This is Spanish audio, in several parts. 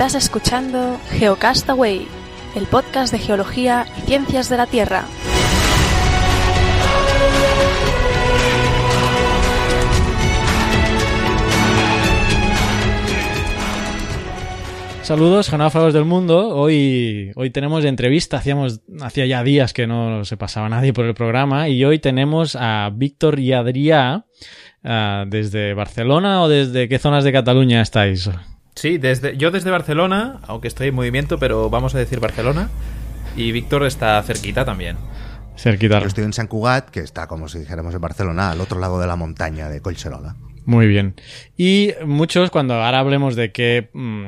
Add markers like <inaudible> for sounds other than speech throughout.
Estás escuchando Geocastaway, el podcast de geología y ciencias de la Tierra. Saludos, geógrafos del mundo. Hoy, hoy tenemos entrevista. Hacíamos, hacía ya días que no se pasaba nadie por el programa. Y hoy tenemos a Víctor y Adrià ah, desde Barcelona o desde qué zonas de Cataluña estáis. Sí, desde, yo desde Barcelona, aunque estoy en movimiento, pero vamos a decir Barcelona. Y Víctor está cerquita también. Cerquita. Yo estoy en Sant Cugat, que está, como si dijéramos en Barcelona, al otro lado de la montaña de Collserola. Muy bien. Y muchos, cuando ahora hablemos de qué, mm,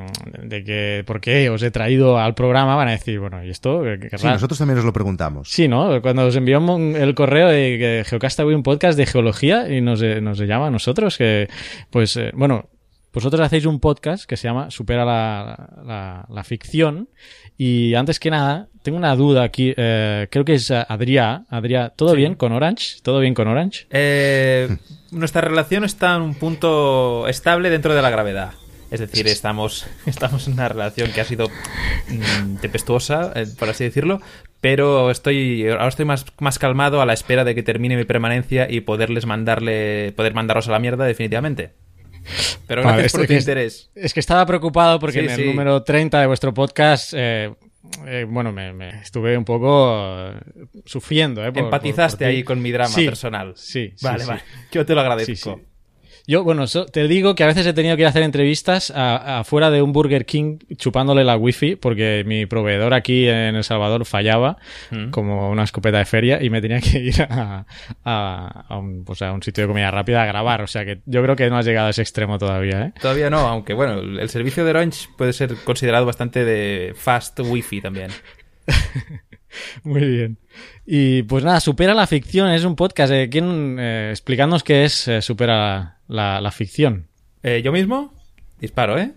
de qué, por qué os he traído al programa, van a decir, bueno, ¿y esto? ¿Qué Sí, querrá? nosotros también nos lo preguntamos. Sí, ¿no? Cuando os envió un- el correo de que Geocastaway un podcast de geología y nos, eh, nos llama a nosotros, que, pues, eh, bueno, vosotros hacéis un podcast que se llama Supera la, la, la ficción. Y antes que nada, tengo una duda aquí. eh, creo que es Adrià. Adrià, ¿todo Sí. bien con Orange? ¿Todo bien con Orange? Eh, <laughs> nuestra relación está en un punto estable dentro de la gravedad. Es decir, estamos, <laughs> estamos en una relación que ha sido mm, tempestuosa, eh, por así decirlo, pero estoy ahora estoy más, más calmado a la espera de que termine mi permanencia y poderles mandarle poder mandarlos a la mierda definitivamente. Pero Vale, gracias esto por tu es- interés. Es que estaba preocupado porque Sí, en el sí. número 30 de vuestro podcast, eh, eh, bueno, me, me estuve un poco eh, sufriendo. Eh, por- Empatizaste por- por ti. ahí con mi drama Sí, personal. Sí, Vale, vale. Yo te lo agradezco. Yo, bueno, so- te digo que a veces he tenido que ir a hacer entrevistas afuera de un Burger King chupándole la wifi porque mi proveedor aquí en El Salvador fallaba Mm. como una escopeta de feria y me tenía que ir a, a- a un, pues a un sitio de comida rápida a grabar. O sea que yo creo que no has llegado a ese extremo todavía, ¿eh? Todavía no, aunque bueno, el servicio de Orange puede ser considerado bastante de fast wifi también. <laughs> <laughs> Muy bien. Y pues nada, Supera la ficción es un podcast. Eh, ¿Quién, eh, qué es eh, Supera la, la ficción? Eh, ¿Yo mismo? Disparo, ¿eh?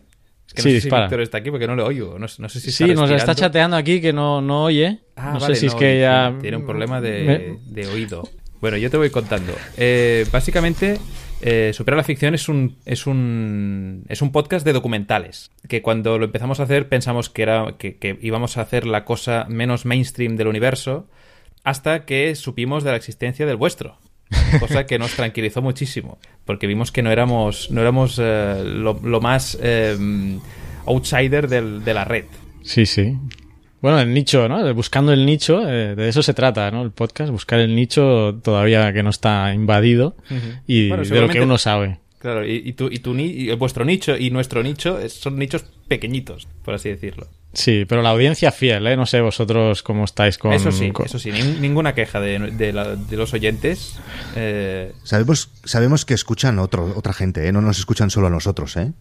Es que no Sí, sé dispara. si Víctor está aquí porque no le oigo. No, no sé si Sí, está nos está chateando aquí que no, no oye. Ah, no vale, sé si es que ya... tiene- un problema de, Me- de oído. Bueno, yo te voy contando. Eh, básicamente, eh, Supera la ficción es un, es un es un podcast de documentales. Que cuando lo empezamos a hacer pensamos que era que, íbamos a hacer la cosa menos mainstream del universo hasta que supimos de la existencia del vuestro. Cosa que nos tranquilizó muchísimo. Porque vimos que no éramos, no éramos eh, lo, más eh, outsider de la red. Sí, sí. Bueno, el nicho, ¿no? Buscando el nicho, eh, de eso se trata, ¿no? El podcast, buscar el nicho todavía que no está invadido y Bueno, de lo que uno sabe. Claro, y, y tu, y tu y vuestro nicho y nuestro nicho son nichos pequeñitos, por así decirlo. Sí, pero la audiencia fiel, ¿eh? No sé vosotros cómo estáis con... eso sí, con- eso sí, nin- ninguna queja de, de la- de los oyentes. Eh, Sabemos, sabemos que escuchan otro, otra gente, ¿eh? no nos escuchan solo a nosotros. ¿eh?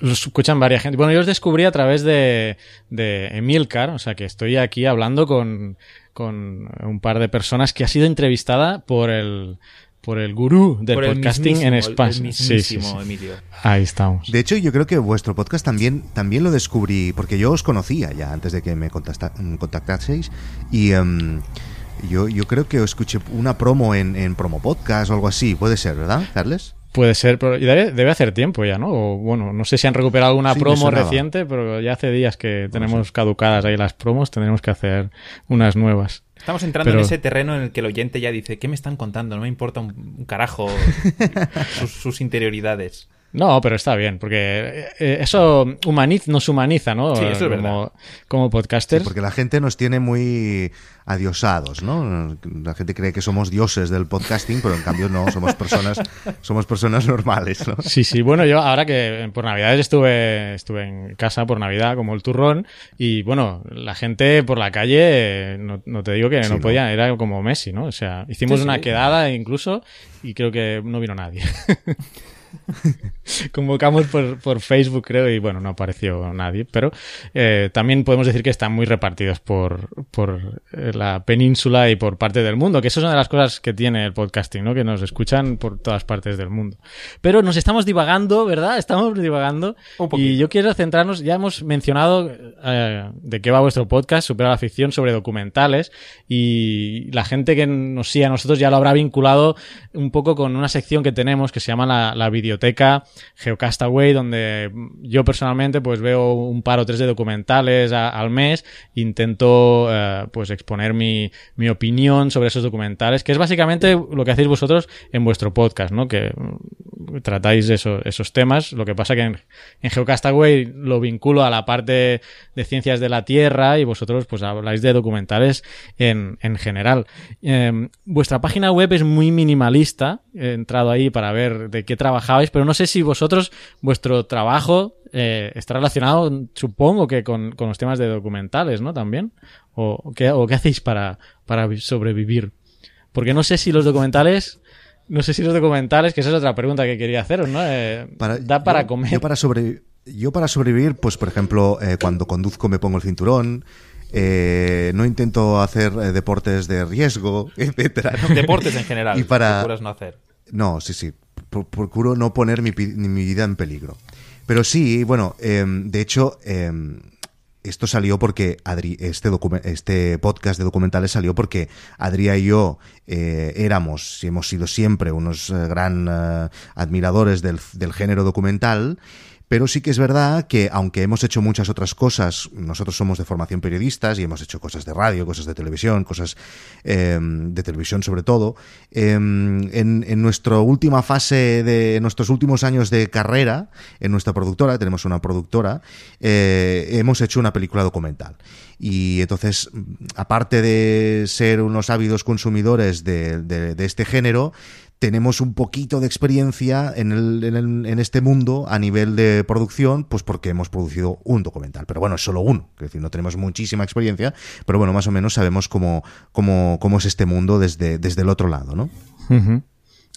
Los escuchan varias gente. Bueno, yo os descubrí a través de, de Emilcar, o sea que estoy aquí hablando con, con un par de personas que ha sido entrevistada por el, por el gurú del por el podcasting en España. El Sí, sí, mismísimo sí. Emilio. Ahí estamos. De hecho, yo creo que vuestro podcast también, también lo descubrí, porque yo os conocía ya antes de que me contacta- contactaseis. Y em, yo, yo creo que os escuché una promo en, en Promo Podcast o algo así. Puede ser, ¿verdad, Carles? Puede ser, pero debe, debe hacer tiempo ya, ¿no? O bueno, no sé si han recuperado alguna Sí, promo reciente, pero ya hace días que tenemos caducadas ahí las promos, tendremos que hacer unas nuevas. Estamos entrando Pero- en ese terreno en el que el oyente ya dice, ¿qué me están contando? No me importa un, un carajo <laughs> sus, sus interioridades. No, pero está bien, porque eh, eso humaniz, nos humaniza, ¿no? Sí, eso es como, verdad. como Sí, podcasters. porque la gente nos tiene muy adiosados, ¿no? La gente cree que somos dioses del podcasting, pero en cambio no, somos personas, <laughs> somos personas normales, ¿no? Sí, sí, bueno, yo ahora que por Navidades estuve, estuve en casa por Navidad como el turrón y bueno, la gente por la calle, no, no te digo que Sí, no ¿no? podía, era como Messi, ¿no? O sea, hicimos Sí, una sí. quedada incluso y creo que no vino nadie. <laughs> <laughs> Convocamos por, por Facebook, creo, y bueno, no apareció nadie, pero eh, también podemos decir que están muy repartidos por, por eh, la península y por parte del mundo, que eso es una de las cosas que tiene el podcasting, ¿no? Que nos escuchan por todas partes del mundo. Pero nos estamos divagando, ¿verdad? Estamos divagando. Y yo quiero centrarnos, ya hemos mencionado eh, de qué va vuestro podcast, Supera la Ficción, sobre documentales, y la gente que nos sigue a nosotros ya lo habrá vinculado un poco con una sección que tenemos que se llama la, la Geocastaway, donde yo personalmente pues veo un par o tres de documentales al mes, intento eh, pues exponer mi, mi opinión sobre esos documentales, que es básicamente lo que hacéis vosotros en vuestro podcast, ¿no? Que mm, tratáis eso, esos temas. Lo que pasa que en, Geocastaway lo vinculo a la parte de ciencias de la Tierra y vosotros pues habláis de documentales en, en general. Em, vuestra página web es muy minimalista. He entrado ahí para ver de qué trabajabais, pero no sé si vosotros, vuestro trabajo eh, está relacionado, supongo que con, con, los temas de documentales, ¿no? También. ¿O, qué, o qué hacéis para, para sobrevivir? Porque no sé si los documentales no sé si los documentales, que esa es otra pregunta que quería haceros, ¿no? Eh, da para comer. Yo para, yo para sobrevivir, pues por ejemplo, eh, cuando conduzco me pongo el cinturón, eh, no intento hacer deportes de riesgo, <laughs> etcétera. Deportes en general. Y para no hacer. No, sí, sí. Procuro no poner mi, mi vida en peligro. Pero sí, bueno, em, de hecho, em, esto salió porque Adri, este, este podcast de documentales salió porque Adrià y yo eh, éramos y hemos sido siempre unos eh, gran eh, admiradores del, del género documental pero sí que es verdad que, aunque hemos hecho muchas otras cosas, nosotros somos de formación periodistas y hemos hecho cosas de radio, cosas de televisión, cosas em, de televisión sobre todo, em, en, en, nuestra última fase de nuestros últimos años de carrera, en nuestra productora, tenemos una productora, eh, hemos hecho una película documental. Y entonces, aparte de ser unos ávidos consumidores de, de este género, tenemos un poquito de experiencia en, el, en, este mundo a nivel de producción, pues porque hemos producido un documental. Pero bueno, es solo uno, es decir, no tenemos muchísima experiencia, pero bueno, más o menos sabemos cómo, cómo, cómo es este mundo desde, desde el otro lado, ¿no?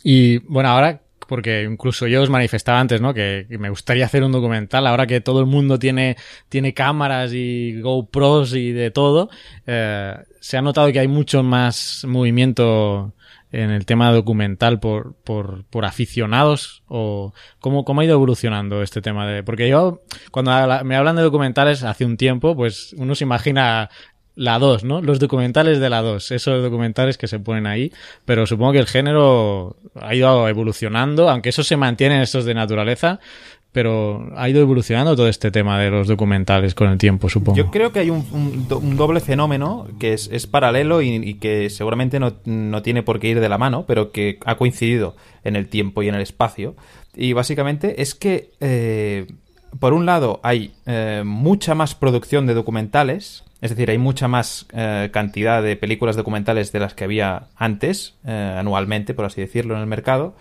Y bueno, ahora porque incluso yo os manifestaba antes, ¿no? Que, me gustaría hacer un documental, ahora que todo el mundo tiene, tiene cámaras y GoPros y de todo, eh, se ha notado que hay mucho más movimiento en el tema documental por, por, por aficionados o cómo, cómo ha ido evolucionando este tema de porque yo cuando me hablan de documentales hace un tiempo pues uno se imagina la 2, ¿no? Los documentales de la 2, esos documentales que se ponen ahí, pero supongo que el género ha ido evolucionando, aunque eso se mantiene en estos de naturaleza, pero ha ido evolucionando todo este tema de los documentales con el tiempo, supongo. Yo creo que hay un, doble fenómeno que es, paralelo y, que seguramente no, tiene por qué ir de la mano, pero que ha coincidido en el tiempo y en el espacio. Y básicamente es que, eh, por un lado, hay eh, mucha más producción de documentales, es decir, hay mucha más eh, cantidad de películas documentales de las que había antes, anualmente, por así decirlo, en el mercado.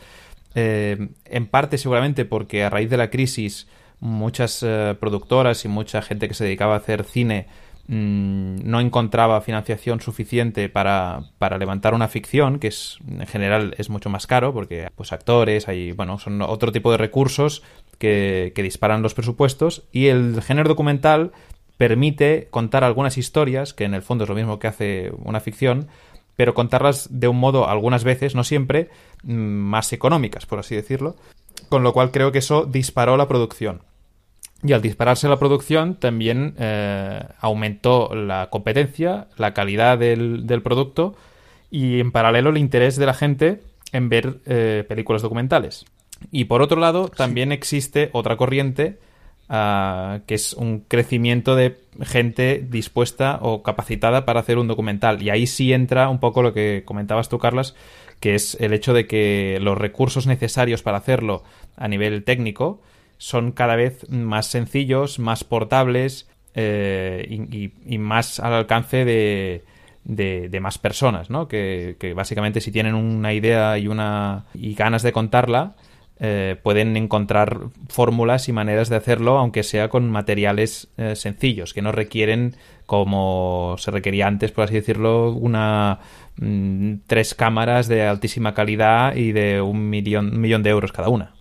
Eh, en parte seguramente porque a raíz de la crisis muchas eh, productoras y mucha gente que se dedicaba a hacer cine mm, no encontraba financiación suficiente para, para, levantar una ficción, que es en general es mucho más caro, porque pues actores, hay, bueno, son otro tipo de recursos que, que disparan los presupuestos, y el género documental permite contar algunas historias, que en el fondo es lo mismo que hace una ficción, pero contarlas de un modo, algunas veces, no siempre, mm, más económicas, por así decirlo. Con lo cual creo que eso disparó la producción. Y al dispararse la producción también eh, aumentó la competencia, la calidad del, producto y en paralelo el interés de la gente en ver eh, películas documentales. Y por otro lado, también existe otra corriente que es un crecimiento de gente dispuesta o capacitada para hacer un documental. Y ahí sí entra un poco lo que comentabas tú, Carlas, que es el hecho de que los recursos necesarios para hacerlo a nivel técnico son cada vez más sencillos, más portables eh, y, más al alcance de, de, más personas, ¿no? Que, que, básicamente si tienen una idea y una y ganas de contarla, eh, pueden encontrar fórmulas y maneras de hacerlo, aunque sea con materiales eh, sencillos, que no requieren, como se requería antes, por así decirlo, una mm, tres cámaras de altísima calidad y de un millón, millón de euros cada una.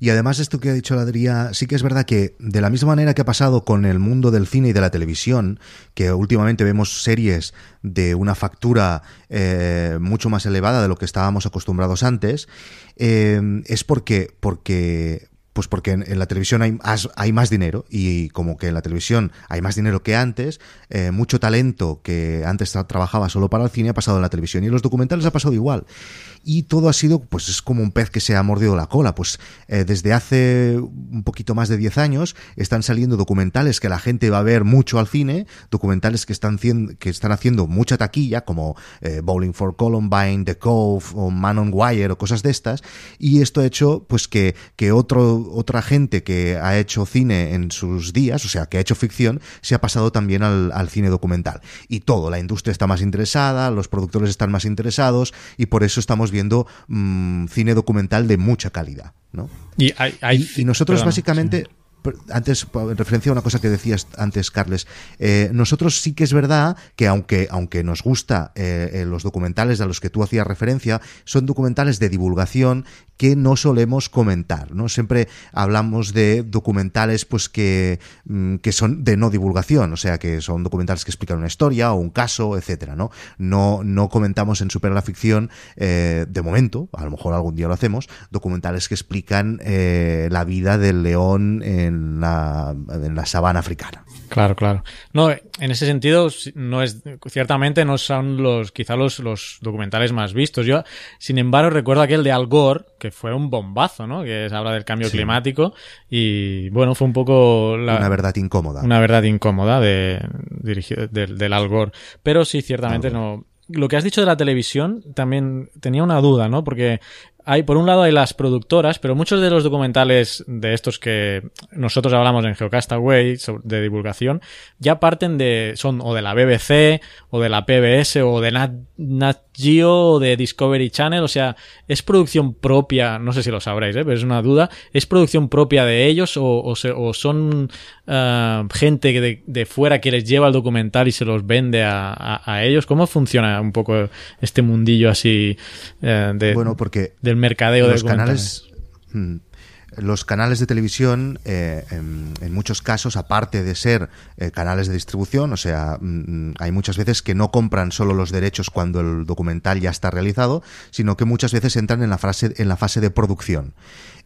Y además esto que ha dicho Adrián, sí que es verdad que de la misma manera que ha pasado con el mundo del cine y de la televisión, que últimamente vemos series de una factura eh, mucho más elevada de lo que estábamos acostumbrados antes, eh, es porque, porque pues porque en, la televisión hay, hay, más dinero y como que en la televisión hay más dinero que antes, eh, mucho talento que antes trabajaba solo para el cine ha pasado en la televisión y en los documentales ha pasado igual. Y todo ha sido, pues es como un pez que se ha mordido la cola. Pues eh, desde hace un poquito más de 10 años están saliendo documentales que la gente va a ver mucho al cine, documentales que están, que están haciendo mucha taquilla, como eh, Bowling for Columbine, The Cove o Man on Wire o cosas de estas. Y esto ha hecho pues que, que otro otra gente que ha hecho cine en sus días, o sea, que ha hecho ficción, se ha pasado también al, cine documental. Y todo, la industria está más interesada, los productores están más interesados y por eso estamos viendo mm, cine documental de mucha calidad. ¿no? Y, hay, nosotros básicamente antes, en referencia a una cosa que decías antes, Carles, eh, nosotros sí que es verdad que aunque, aunque nos gusta eh, eh, los documentales a los que tú hacías referencia, son documentales de divulgación que no solemos comentar, ¿no? Siempre hablamos de documentales pues que, mm, que son de no divulgación, o sea, que son documentales que explican una historia o un caso, etcétera, ¿no? No, no comentamos en Super la Ficción, de momento, a lo mejor algún día lo hacemos, documentales que explican la vida del león en la, en la sabana africana. Claro, claro. No, en ese sentido, no es, ciertamente no son los, quizá los, los documentales más vistos. Yo, sin embargo, recuerdo aquel de Al Gore, que fue un bombazo, ¿no? Que habla del cambio climático y, bueno, fue un poco Una verdad incómoda. Una verdad incómoda de, dirigido, del Al Gore. Pero sí, ciertamente no, lo que has dicho de la televisión también tenía una duda, ¿no? Porque hay, por un lado hay las productoras, pero muchos de los documentales de estos que nosotros hablamos en Geocastaway de divulgación ya parten de, son o de la BBC o de la PBS o de Nat, Geo o de Discovery Channel, o sea, es producción propia, no sé si lo sabréis, ¿eh? pero es una duda, ¿es producción propia de ellos o, o, son uh, gente de, de, fuera que les lleva el documental y se los vende a, a, ellos? ¿Cómo funciona un poco este mundillo así uh, de... Bueno, porque del mercadeo de los canales. Hmm, los canales de televisión, eh, en, muchos casos, aparte de ser eh, canales de distribución, o sea, mm, hay muchas veces que no compran solo los derechos cuando el documental ya está realizado, sino que muchas veces entran en la, fase, en la fase de producción.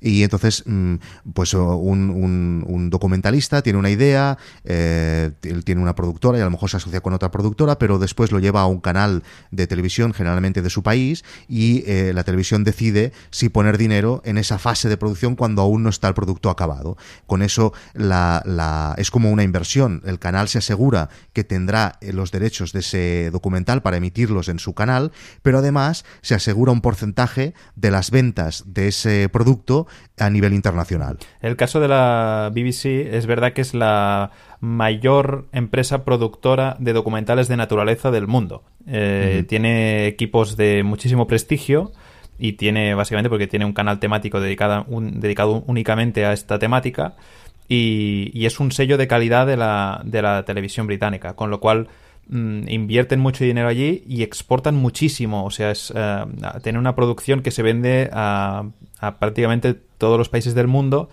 Y entonces, mm, pues un, documentalista tiene una idea, eh, tiene una productora y a lo mejor se asocia con otra productora, pero después lo lleva a un canal de televisión, generalmente de su país, y la televisión decide si poner dinero en esa fase de producción cuando aún no está el producto acabado. Con eso la, la, es como una inversión. El canal se asegura que tendrá eh, los derechos de ese documental para emitirlos en su canal, pero además se asegura un porcentaje de las ventas de ese producto a nivel internacional. El caso de la BBC es verdad que es la mayor empresa productora de documentales de naturaleza del mundo. Eh, tiene equipos de muchísimo prestigio y tiene básicamente porque tiene un canal temático dedicado, dedicado únicamente a esta temática y, es un sello de calidad de la, de la televisión británica, con lo cual Mm, invierten mucho dinero allí y exportan muchísimo. O sea, es, uh, tiene una producción que se vende a, prácticamente todos los países del mundo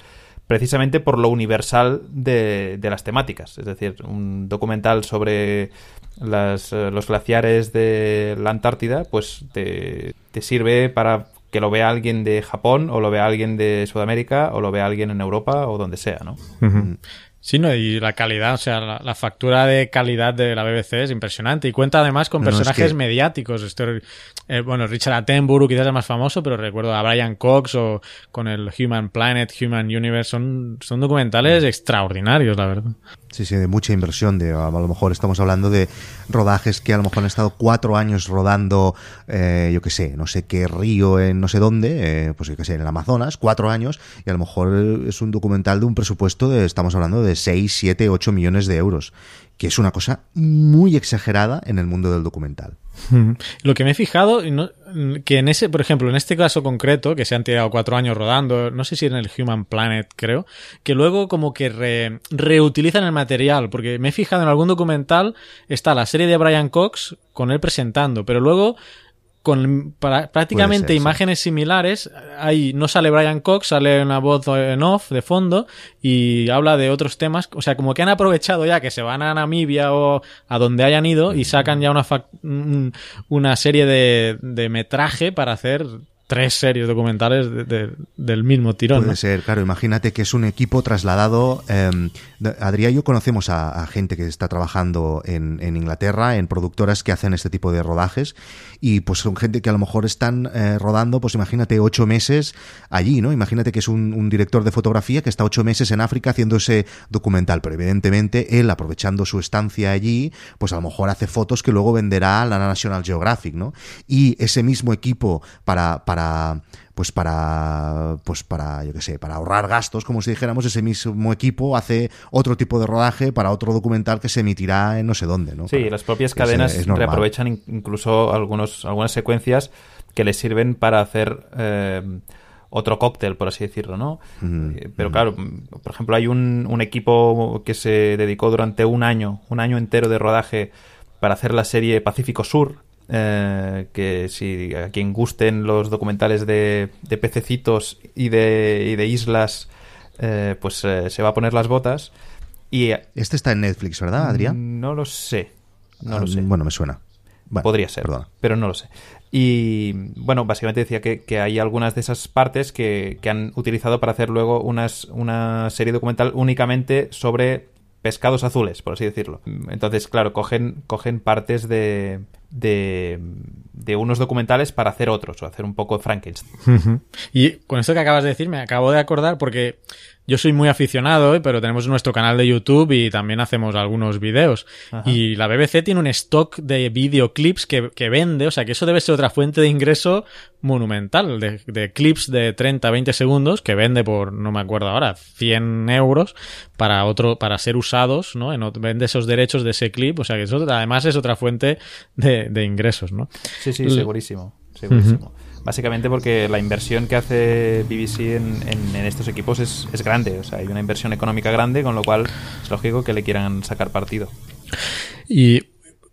precisamente por lo universal de, las temáticas. Es decir, un documental sobre las, eh, los glaciares de la Antártida, pues te, sirve para que lo vea alguien de Japón o lo vea alguien de Sudamérica o lo vea alguien en Europa o donde sea, ¿no? Sí, no, y la calidad, o sea, la, factura de calidad de la BBC es impresionante y cuenta además con personajes mediáticos. Este, eh, bueno, Richard Attenborough quizás es más famoso, pero recuerdo a Brian Cox o con el Human Planet, Human Universe, son, son documentales extraordinarios, la verdad. Sí, sí, de mucha inversión. De, a lo mejor estamos hablando de rodajes que a lo mejor han estado cuatro años rodando, eh, yo qué sé, no sé qué río en no sé dónde, eh, pues yo qué sé, en el Amazonas, cuatro años, y a lo mejor es un documental de un presupuesto de, estamos hablando de seis, siete, ocho millones de euros, que es una cosa muy exagerada en el mundo del documental. Lo que me he fijado, que en ese, por ejemplo, en este caso concreto, que se han tirado cuatro años rodando, no sé si en el Human Planet, creo, que luego como que reutilizan el material, porque me he fijado en algún documental, está la serie de Brian Cox con él presentando, pero luego con prácticamente imágenes similares. Ahí no sale Brian Cox, sale una voz en off de fondo y habla de otros temas. O sea, como que han aprovechado ya que se van a Namibia o a donde hayan ido y sacan ya una, una serie de, de metraje para hacer tres series documentales del mismo tirón. Puede ser, claro. Imagínate que es un equipo trasladado. Eh, Adrián y yo conocemos a, gente que está trabajando en, Inglaterra, en productoras que hacen este tipo de rodajes, y pues son gente que a lo mejor están eh, rodando, pues imagínate, ocho meses allí, ¿no? Imagínate que es un, director de fotografía que está ocho meses en África haciendo ese documental, pero evidentemente él, aprovechando su estancia allí, pues a lo mejor hace fotos que luego venderá a la National Geographic, ¿no? Y ese mismo equipo para, para pues para pues para yo qué sé para ahorrar gastos como si dijéramos ese mismo equipo hace otro tipo de rodaje para otro documental que se emitirá en no sé dónde no sí las propias cadenas reaprovechan incluso algunos algunas secuencias que les sirven para hacer eh, otro cóctel, por así decirlo, ¿no? Eh, pero claro, por ejemplo, hay un, un, equipo que se dedicó durante un año, un año entero de rodaje para hacer la serie Pacífico Sur, eh, que si a quien gusten los documentales de, de pececitos y de, y de islas, eh, pues eh, se va a poner las botas. Y, este está en Netflix, ¿verdad, Adrián? No lo sé. No lo ah, sé. Bueno, me suena. Podría ser, pero no lo sé. Y bueno, básicamente decía que, que hay algunas de esas partes que, que, han utilizado para hacer luego unas, una serie documental únicamente sobre pescados azules, por así decirlo. Entonces, claro, cogen, cogen partes de, de, de, unos documentales para hacer otros, o hacer un poco Frankenstein. Y con esto que acabas de decir, me acabo de acordar porque yo soy muy aficionado, ¿eh? pero tenemos nuestro canal de YouTube y también hacemos algunos videos. Y la BBC tiene un stock de videoclips que, que, vende, o sea que eso debe ser otra fuente de ingreso monumental, de, clips de 30, 20 segundos que vende por, no me acuerdo ahora, 100 euros para otro, para ser usados, ¿no? En, vende esos derechos de ese clip, o sea que eso además es otra fuente de, ingresos, ¿no? Sí, sí, segurísimo, segurísimo. Básicamente porque la inversión que hace BBC en, en, estos equipos es, es, grande. O sea, hay una inversión económica grande, con lo cual es lógico que le quieran sacar partido. Y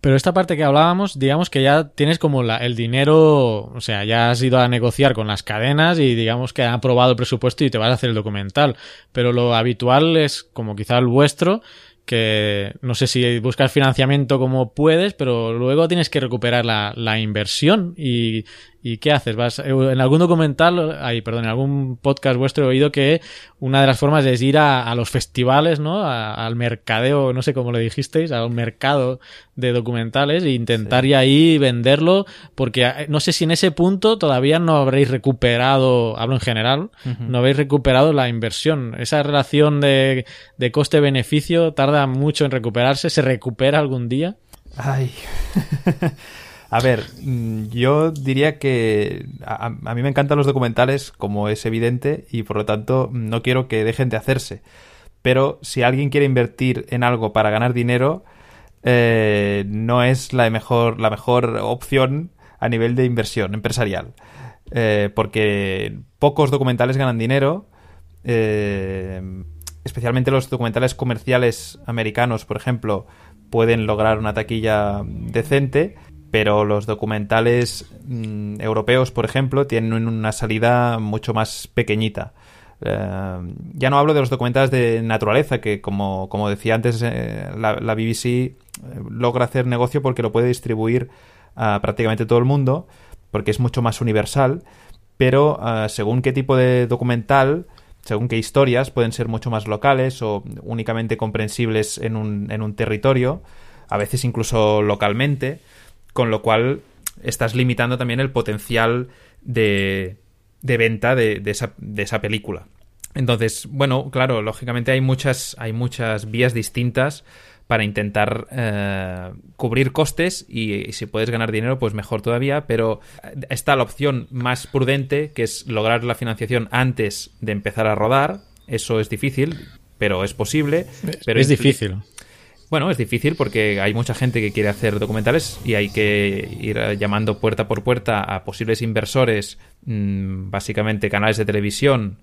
pero esta parte que hablábamos, digamos que ya tienes como la, el dinero, o sea, ya has ido a negociar con las cadenas y digamos que han aprobado el presupuesto y te vas a hacer el documental. Pero lo habitual es, como quizá el vuestro, que no sé si buscas financiamiento como puedes, pero luego tienes que recuperar la, la inversión y, ¿Y qué haces? Vas, eh, en algún documental, ahí, perdón, en algún podcast vuestro he oído que una de las formas es ir a, los festivales, ¿no? al mercadeo, no sé cómo lo dijisteis, al mercado de documentales e intentar ir ahí venderlo, porque eh, no sé si en ese punto todavía no habréis recuperado, hablo en general, no habéis recuperado la inversión. Esa relación de, de coste-beneficio tarda mucho en recuperarse, ¿se recupera algún día? Ay. <laughs> A ver, mm, yo diría que a, mí me encantan los documentales, como es evidente, y por lo tanto no quiero que dejen de hacerse. Pero si alguien quiere invertir en algo para ganar dinero, eh, no es la mejor, la mejor opción a nivel de inversión empresarial. Eh, porque pocos documentales ganan dinero. Eh, especialmente los documentales comerciales americanos, por ejemplo, pueden lograr una taquilla decente pero los documentales mm, europeos, por ejemplo, tienen una salida mucho más pequeñita. Eh, ya no hablo de los documentales de naturaleza, que como, decía antes, eh, la, BBC eh, logra hacer negocio porque lo puede distribuir a prácticamente todo el mundo, porque es mucho más universal, pero según qué tipo de documental, según qué historias, pueden ser mucho más locales o únicamente comprensibles en un, en un territorio, a veces incluso localmente con lo cual estás limitando también el potencial de, de venta de, esa, de esa película. Entonces, bueno, claro, lógicamente hay muchas, hay muchas vías distintas para intentar eh, cubrir costes y, si puedes ganar dinero, pues mejor todavía, pero está la opción más prudente, que es lograr la financiación antes de empezar a rodar. Eso es difícil, pero es posible. Pero es difícil. Bueno, es difícil porque hay mucha gente que quiere hacer documentales y hay que ir llamando puerta por puerta a posibles inversores, mm, básicamente canales de televisión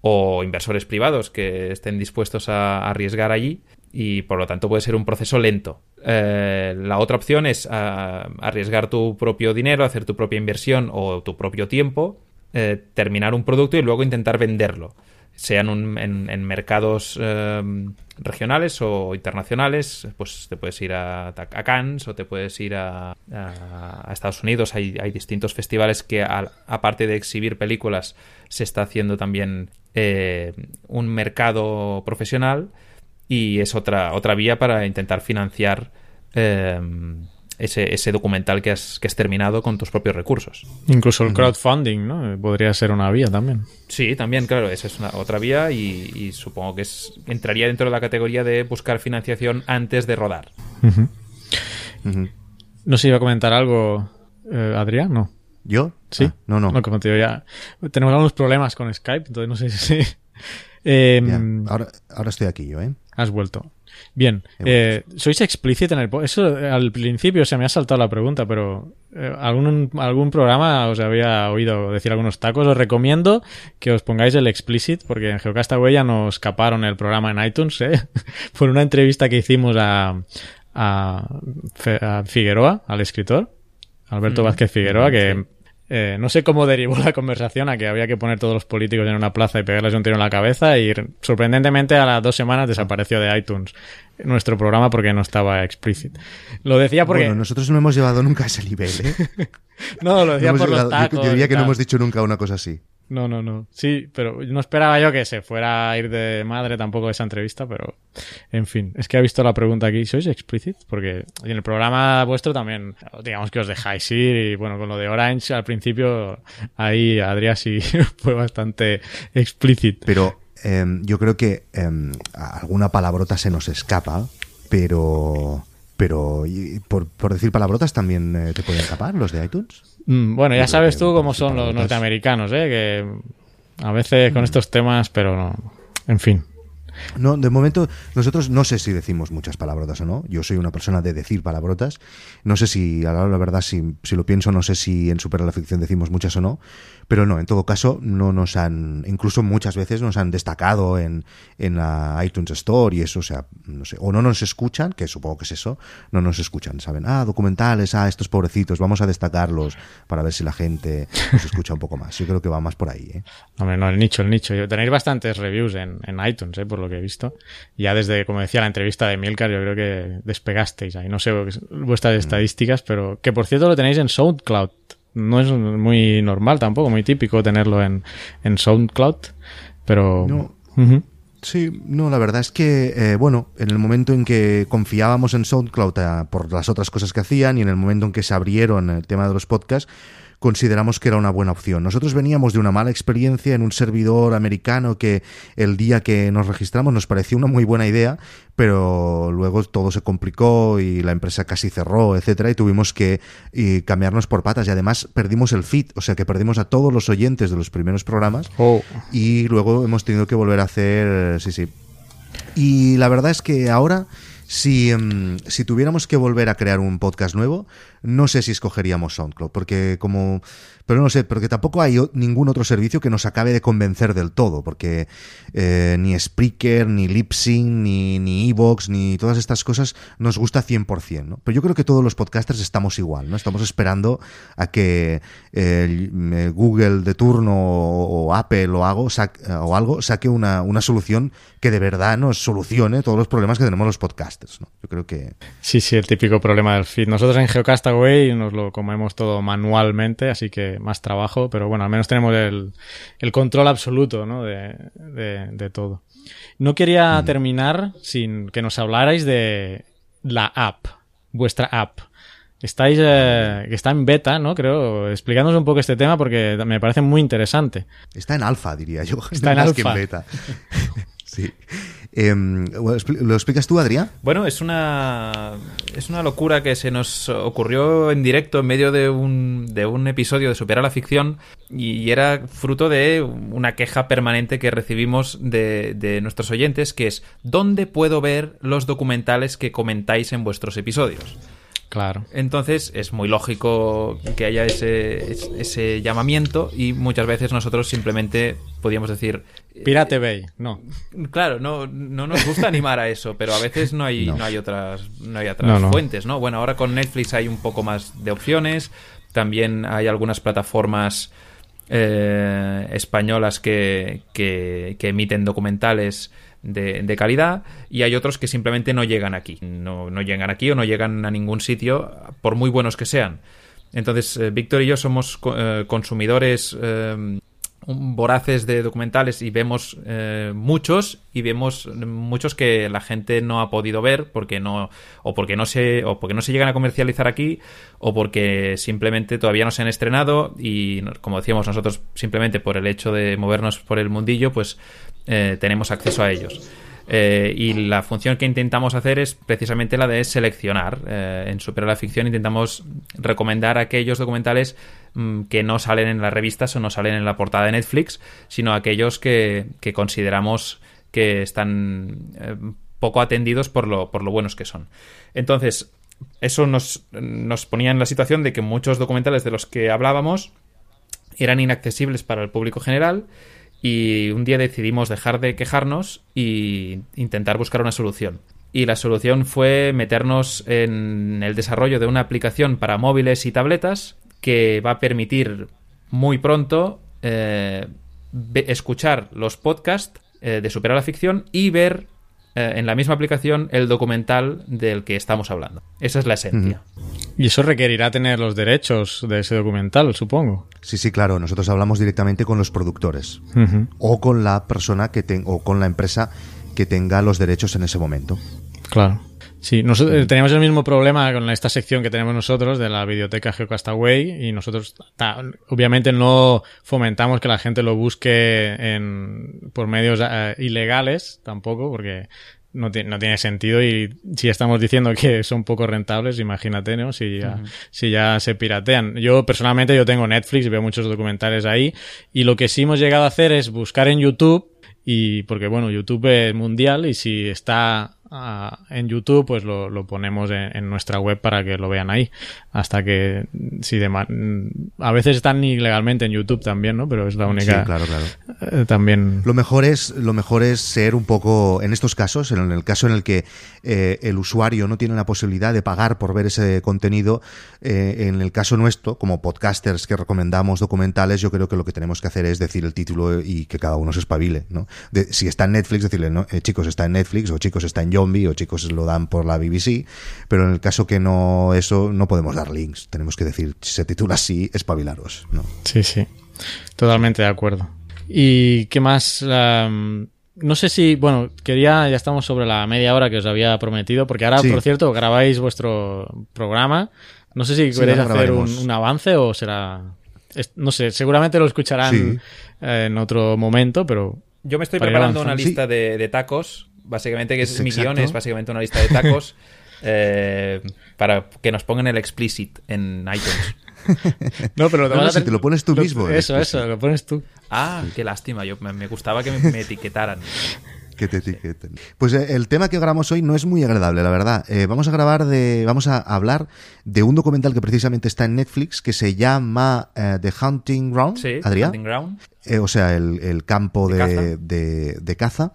o inversores privados que estén dispuestos a arriesgar allí y por lo tanto puede ser un proceso lento. Eh, la otra opción es ah, arriesgar tu propio dinero, hacer tu propia inversión o tu propio tiempo, eh, terminar un producto y luego intentar venderlo. Sean en, mercados em, regionales o internacionales, pues te puedes ir a, Cannes o te puedes ir a, Estados Unidos. Hay, distintos festivales que, aparte de exhibir películas, se está haciendo también eh, un mercado profesional y es otra, otra vía para intentar financiar em, ese, ese documental que has, que has terminado con tus propios recursos. Incluso el crowdfunding, ¿no? Podría ser una vía también. Sí, también, claro, esa es una, otra vía y, supongo que es, entraría dentro de la categoría de buscar financiación antes de rodar. No sé si iba a comentar algo, eh, Adrián, ¿no? ¿Yo? Sí. Ah, no, no. No, como te digo, ya tenemos algunos problemas con Skype, entonces no sé si... Em, ahora, ahora estoy aquí yo, ¿eh? Has vuelto. Bien, eh, ¿sois explícito en el Eso al principio se me ha saltado la pregunta, pero eh, ¿algún, algún programa os había oído decir algunos tacos? Os recomiendo que os pongáis el explicit, porque en Geocastaway ya nos caparon el programa en iTunes, ¿eh? <laughs> por una entrevista que hicimos a, a, Figueroa, al escritor, Alberto mm. Vázquez Figueroa, que eh, no sé cómo <laughs> derivó la conversación a que había que poner todos los políticos en una plaza y pegarles un tiro en la cabeza y sorprendentemente a las dos semanas desapareció de iTunes nuestro programa porque no estaba explícito. Lo decía porque... Bueno, nosotros no hemos llevado nunca a ese nivel, ¿eh? <laughs> no, lo decía por los tacos. Yo, diría que no hemos dicho nunca una cosa así. No, no, no. Sí, pero no esperaba yo que se fuera a ir de madre tampoco esa entrevista, pero en fin, es que ha visto la pregunta aquí, ¿sois explicit? Porque en el programa vuestro también, digamos que os dejáis ir y bueno, con lo de Orange al principio, ahí Adrián sí <laughs> fue bastante explícit. Pero em, yo creo que em, alguna palabrota se nos escapa, pero pero por, por, decir palabrotas también eh, te pueden escapar los de iTunes. Mm, bueno, ya sabes tú cómo son los norteamericanos, ¿eh? que a veces con mm. estos temas, pero no. En fin. No, de momento, nosotros no sé si decimos muchas palabrotas o no. Yo soy una persona de decir palabrotas. No sé si, a la, verdad, si, si, lo pienso, no sé si en Super la Ficción decimos muchas o no. Pero no, en todo caso, no nos han, incluso muchas veces nos han destacado en, en la iTunes Store y eso, o sea, no sé, o no nos escuchan, que supongo que es eso, no nos escuchan, ¿saben? Ah, documentales, ah, estos pobrecitos, vamos a destacarlos para ver si la gente nos escucha un poco más. Yo creo que va más por ahí, ¿eh? Hombre, no, el nicho, el nicho. Tenéis bastantes reviews en, en iTunes, ¿eh? Por lo que he visto. Ya desde, como decía, la entrevista de Milcar, yo creo que despegasteis ahí. No sé vuestras mm. estadísticas, pero que por cierto lo tenéis en SoundCloud no es muy normal tampoco, muy típico tenerlo en, en SoundCloud, pero... No. Sí, no, la verdad es que, eh, bueno, en el momento en que confiábamos en SoundCloud eh, por las otras cosas que hacían y en el momento en que se abrieron el tema de los podcasts, consideramos que era una buena opción. Nosotros veníamos de una mala experiencia en un servidor americano que el día que nos registramos nos pareció una muy buena idea, pero luego todo se complicó y la empresa casi cerró, etcétera, y tuvimos que cambiarnos por patas y además perdimos el feed, o sea que perdimos a todos los oyentes de los primeros programas oh. y luego hemos tenido que volver a hacer, sí, sí. Y la verdad es que ahora si, em, si tuviéramos que volver a crear un podcast nuevo, no sé si escogeríamos SoundCloud, porque como pero no sé, porque tampoco hay ningún otro servicio que nos acabe de convencer del todo, porque eh, ni Spreaker, ni Lipsync, ni, ni Evox, ni todas estas cosas nos gusta 100%, ¿no? Pero yo creo que todos los podcasters estamos igual, ¿no? Estamos esperando a que eh, Google de turno o, Apple o algo, o algo saque una, una solución que de verdad nos solucione todos los problemas que tenemos los podcasters, ¿no? Yo creo que... Sí, sí, el típico problema del feed. Nosotros en Geocastaway nos lo comemos todo manualmente, así que más trabajo, pero bueno, al menos tenemos el, el control absoluto ¿no? de, de, todo. No quería mm. terminar sin que nos hablarais de la app, vuestra app. Estáis, eh, que está en beta, ¿no? Creo, explicándonos un poco este tema porque me parece muy interesante. Está en alfa, diría yo. Está en alfa. en beta. <laughs> sí. Em, ¿Lo explicas tú, Adrián? Bueno, es una, es una locura que se nos ocurrió en directo en medio de un, de un episodio de Supera la Ficción y era fruto de una queja permanente que recibimos de, de nuestros oyentes, que es ¿dónde puedo ver los documentales que comentáis en vuestros episodios? Claro. Entonces es muy lógico que haya ese, ese llamamiento y muchas veces nosotros simplemente podíamos decir... Eh, Pirate Bay, no. Claro, no, no nos gusta animar a eso, pero a veces no hay, no. hay otras, no hay otras fuentes, ¿no? Bueno, ahora con Netflix hay un poco más de opciones, también hay algunas plataformas eh, españolas que, que, emiten documentales de, de, calidad y hay otros que simplemente no llegan aquí. No, no, llegan aquí o no llegan a ningún sitio, por muy buenos que sean. Entonces, eh, Víctor y yo somos eh, consumidores eh, voraces de documentales y vemos eh, muchos y vemos muchos que la gente no ha podido ver porque no o porque no se o porque no se llegan a comercializar aquí o porque simplemente todavía no se han estrenado y como decíamos nosotros simplemente por el hecho de movernos por el mundillo pues eh, tenemos acceso a ellos eh, y la función que intentamos hacer es precisamente la de seleccionar. Eh, en Supera la Ficción intentamos recomendar aquellos documentales mmm, que no salen en las revistas o no salen en la portada de Netflix, sino aquellos que, consideramos que están eh, poco atendidos por lo, por lo buenos que son. Entonces, eso nos ponía en la situación de que muchos documentales de los que hablábamos eran inaccesibles para el público general y un día decidimos dejar de quejarnos y intentar buscar una solución. Y la solución fue meternos en el desarrollo de una aplicación para móviles y tabletas que va a permitir muy pronto eh, escuchar los podcasts eh, de Superar la Ficción y ver eh, en la misma aplicación el documental del que estamos hablando. Esa es la esencia. Uh -huh. Y eso requerirá tener los derechos de ese documental, supongo. Sí, sí, claro. Nosotros hablamos directamente con los productores uh -huh. o con la persona que ten o con la empresa que tenga los derechos en ese momento. Claro. Sí, nosotros teníamos el mismo problema con esta sección que tenemos nosotros de la biblioteca Geocastaway y nosotros obviamente no fomentamos que la gente lo busque en, por medios uh, ilegales tampoco porque no, no, tiene sentido y si estamos diciendo que son poco rentables, imagínate, ¿no? Si ya, uh -huh. si ya se piratean. Yo personalmente yo tengo Netflix, veo muchos documentales ahí y lo que sí hemos llegado a hacer es buscar en YouTube y porque bueno, YouTube es mundial y si está en YouTube, pues lo, lo ponemos en, en, nuestra web para que lo vean ahí. Hasta que, si de a veces están ilegalmente en YouTube también, ¿no? Pero es la única. Sí, claro, claro. Eh, también. Lo mejor es, lo mejor es ser un poco, en estos casos, en el caso en el que eh, el usuario no tiene la posibilidad de pagar por ver ese contenido, eh, en el caso nuestro, como podcasters que recomendamos documentales, yo creo que lo que tenemos que hacer es decir el título y que cada uno se espabile, ¿no? De, si está en Netflix, decirle, no, eh, chicos, está en Netflix, o chicos, está en Zombie, o chicos, lo dan por la BBC, pero en el caso que no, eso, no podemos dar links. Tenemos que decir, si se titula así, espabilaros, ¿no? Sí, sí. Totalmente de acuerdo. ¿Y qué más? Um, no sé si, bueno, quería, ya estamos sobre la media hora que os había prometido, porque ahora, sí. por cierto, grabáis vuestro programa. No sé si queréis hacer un, un, avance o será. No sé, seguramente lo escucharán sí. eh, en otro momento, pero. Yo me estoy preparando una lista de, de, tacos, básicamente, que es, es mi guion, es básicamente una lista de tacos. <laughs> eh, para que nos pongan el explicit en iTunes. <laughs> no, pero no, no, si te lo pones tú lo, mismo. Eso, eso, lo pones tú. Ah, qué lástima. Yo me, me gustaba que me, me etiquetaran. que te etiqueten. Pues eh, el tema que grabamos hoy no es muy agradable, la verdad. Eh, vamos a grabar de, vamos a hablar de un documental que precisamente está en Netflix que se llama uh, The Hunting Ground. Sí, Adrián. Hunting Ground. Eh, o sea, el, el campo de, de, caza. de, de caza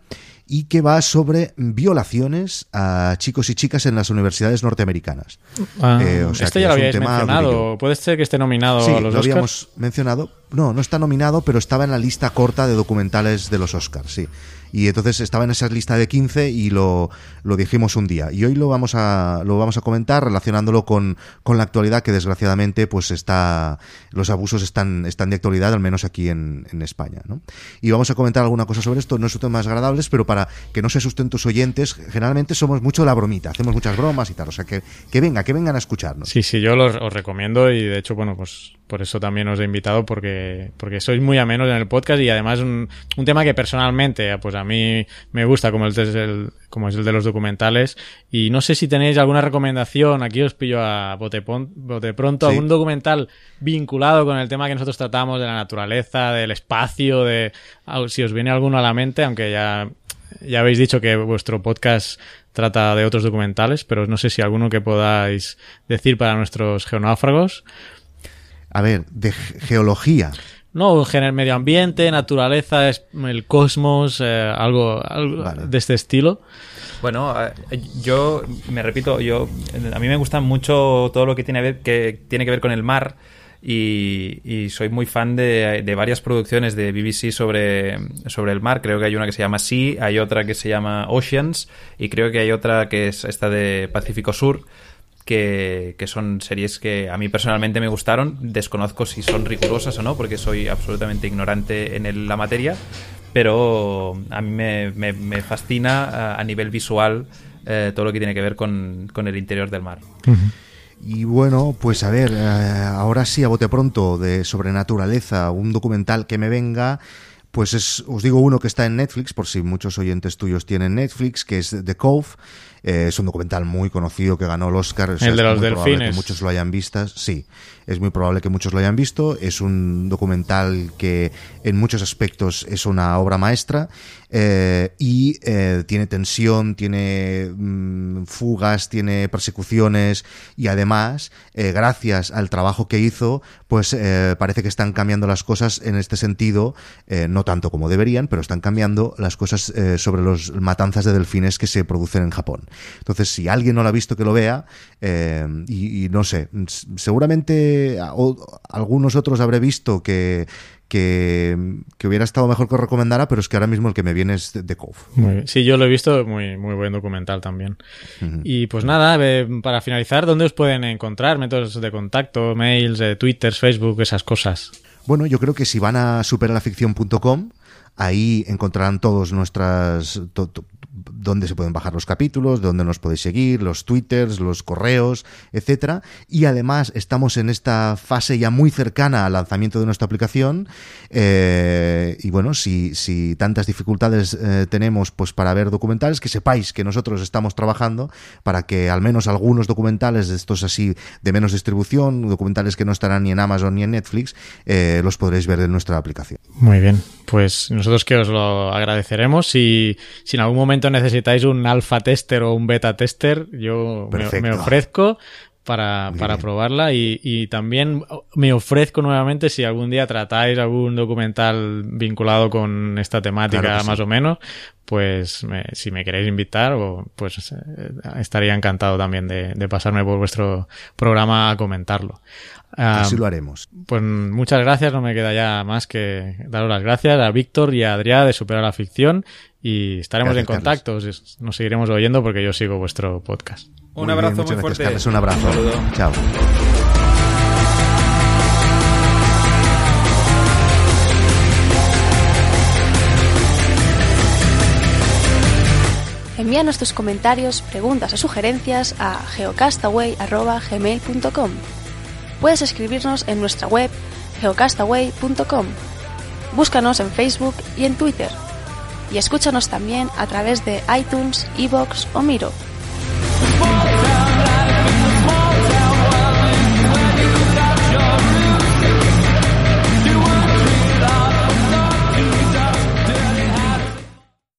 y que va sobre violaciones a chicos y chicas en las universidades norteamericanas. Ah, eh, o sea, este ya lo habíais mencionado. Durillo. Puede ser que esté nominado sí, a los lo Oscars. habíamos mencionado. No, no está nominado, pero estaba en la lista corta de documentales de los Oscars, sí. Y entonces estaba en esa lista de 15 y lo, lo dijimos un día. Y hoy lo vamos a, lo vamos a comentar relacionándolo con, con la actualidad que desgraciadamente pues está, los abusos están, están de actualidad, al menos aquí en, en España. ¿no? Y vamos a comentar alguna cosa sobre esto. No son temas agradables, pero para que no se asusten tus oyentes, generalmente somos mucho la bromita, hacemos muchas bromas y tal. O sea, que, que venga, que vengan a escucharnos. Sí, sí, yo los, os recomiendo y de hecho, bueno, pues por eso también os he invitado porque, porque sois muy amenos en el podcast y además un, un tema que personalmente pues a mí me gusta como, el, el, como es el de los documentales y no sé si tenéis alguna recomendación, aquí os pillo a bote, bote pronto, sí. algún documental vinculado con el tema que nosotros tratamos de la naturaleza, del espacio, de si os viene alguno a la mente, aunque ya, ya habéis dicho que vuestro podcast trata de otros documentales, pero no sé si alguno que podáis decir para nuestros geonáufragos. A ver, de geología. No, en medio ambiente, naturaleza, el cosmos, eh, algo, algo vale. de este estilo. Bueno, yo me repito, yo a mí me gusta mucho todo lo que tiene, ver, que tiene que ver con el mar y, soy muy fan de, de, varias producciones de BBC sobre, sobre el mar. Creo que hay una que se llama Sea, hay otra que se llama Oceans y creo que hay otra que es esta de Pacífico Sur. Que, son series que a mí personalmente me gustaron. Desconozco si son rigurosas o no, porque soy absolutamente ignorante en la materia, pero a mí me, fascina a, nivel visual eh, todo lo que tiene que ver con, con el interior del mar. Y bueno, pues a ver, eh, ahora sí, a bote pronto, de sobrenaturaleza, un documental que me venga. Pues es, os digo uno que está en Netflix, por si muchos oyentes tuyos tienen Netflix, que es The Cove. Eh, es un documental muy conocido que ganó el Oscar. el de los delfines. Que muchos lo hayan visto. Sí, es muy probable que muchos lo hayan visto. Es un documental que en muchos aspectos es una obra maestra eh, y eh, tiene tensión, tiene mm, fugas, tiene persecuciones y además, eh, gracias al trabajo que hizo, pues parece que están cambiando las cosas en este sentido, no tanto como deberían, pero están cambiando las cosas sobre los matanzas de delfines que se producen en Japón. Entonces, si alguien no lo ha visto, que lo vea y, no sé, seguramente algunos otros habré visto que que, hubiera estado mejor que os recomendara, pero es que ahora mismo el que me viene es The Cove. Sí, yo lo he visto, muy, muy buen documental también. Y pues nada, para finalizar, ¿dónde os pueden encontrar? Métodos de contacto, mails, eh, Twitter, Facebook, esas cosas. Bueno, yo creo que si van a superalaficción.com, ahí encontrarán todos nuestras dónde se pueden bajar los capítulos, dónde nos podéis seguir, los twitters, los correos, etcétera. Y además estamos en esta fase ya muy cercana al lanzamiento de nuestra aplicación. Eh, y bueno, si, tantas dificultades eh, tenemos pues para ver documentales, que sepáis que nosotros estamos trabajando para que al menos algunos documentales de estos así de menos distribución, documentales que no estarán ni en Amazon ni en Netflix, eh, los podréis ver en nuestra aplicación. Muy bien, pues nosotros que os lo agradeceremos. Si, si en algún momento necesitáis un alfa tester o un beta tester, yo me, ofrezco para, para probarla y, y, también me ofrezco nuevamente si algún día tratáis algún documental vinculado con esta temática más o menos, pues si me queréis invitar, pues eh, estaría encantado también de, de, pasarme por vuestro programa a comentarlo. Así lo haremos. Pues muchas gracias, no me queda ya más que daros las gracias a Víctor y a Adrián de Superar la Ficción y estaremos en contacto, nos seguiremos oyendo porque yo sigo vuestro podcast. Un abrazo muy fuerte. un abrazo. Chao. Envíanos tus comentarios, preguntas o sugerencias a geocastaway.gmail.com Puedes escribirnos en nuestra web geocastaway.com. Búscanos en Facebook y en Twitter. Y escúchanos también a través de iTunes, Evox o Miro.